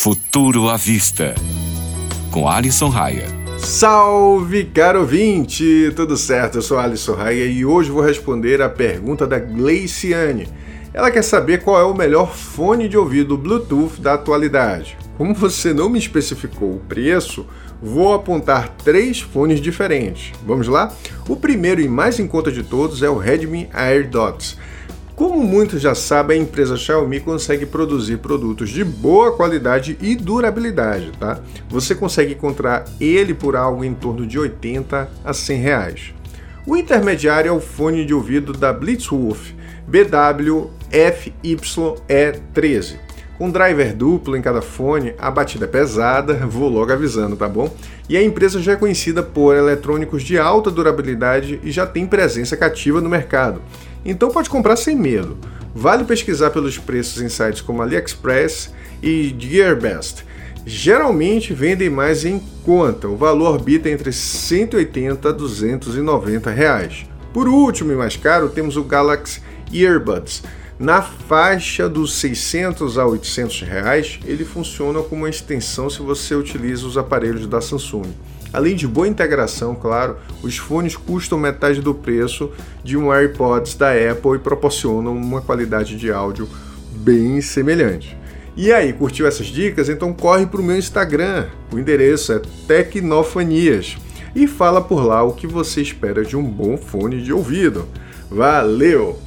Futuro à Vista, com Alisson Raia. Salve, caro ouvinte! Tudo certo? Eu sou Alisson Raia e hoje vou responder a pergunta da Gleiciane. Ela quer saber qual é o melhor fone de ouvido Bluetooth da atualidade. Como você não me especificou o preço, vou apontar três fones diferentes. Vamos lá? O primeiro e mais em conta de todos é o Redmi AirDots. Como muitos já sabem, a empresa Xiaomi consegue produzir produtos de boa qualidade e durabilidade, tá? Você consegue encontrar ele por algo em torno de 80 a 100 reais. O intermediário é o fone de ouvido da Blitzwolf BW-FYE13. Com driver duplo em cada fone, a batida é pesada, vou logo avisando, tá bom? E a empresa já é conhecida por eletrônicos de alta durabilidade e já tem presença cativa no mercado. Então pode comprar sem medo. Vale pesquisar pelos preços em sites como AliExpress e GearBest. Geralmente vendem mais em conta, o valor orbita entre 180 a 290 reais. Por último e mais caro, temos o Galaxy Earbuds. Na faixa dos 600 a 800 reais, ele funciona como uma extensão se você utiliza os aparelhos da Samsung. Além de boa integração, claro, os fones custam metade do preço de um AirPods da Apple e proporcionam uma qualidade de áudio bem semelhante. E aí, curtiu essas dicas? Então corre para o meu Instagram. O endereço é Tecnofanias e fala por lá o que você espera de um bom fone de ouvido. Valeu!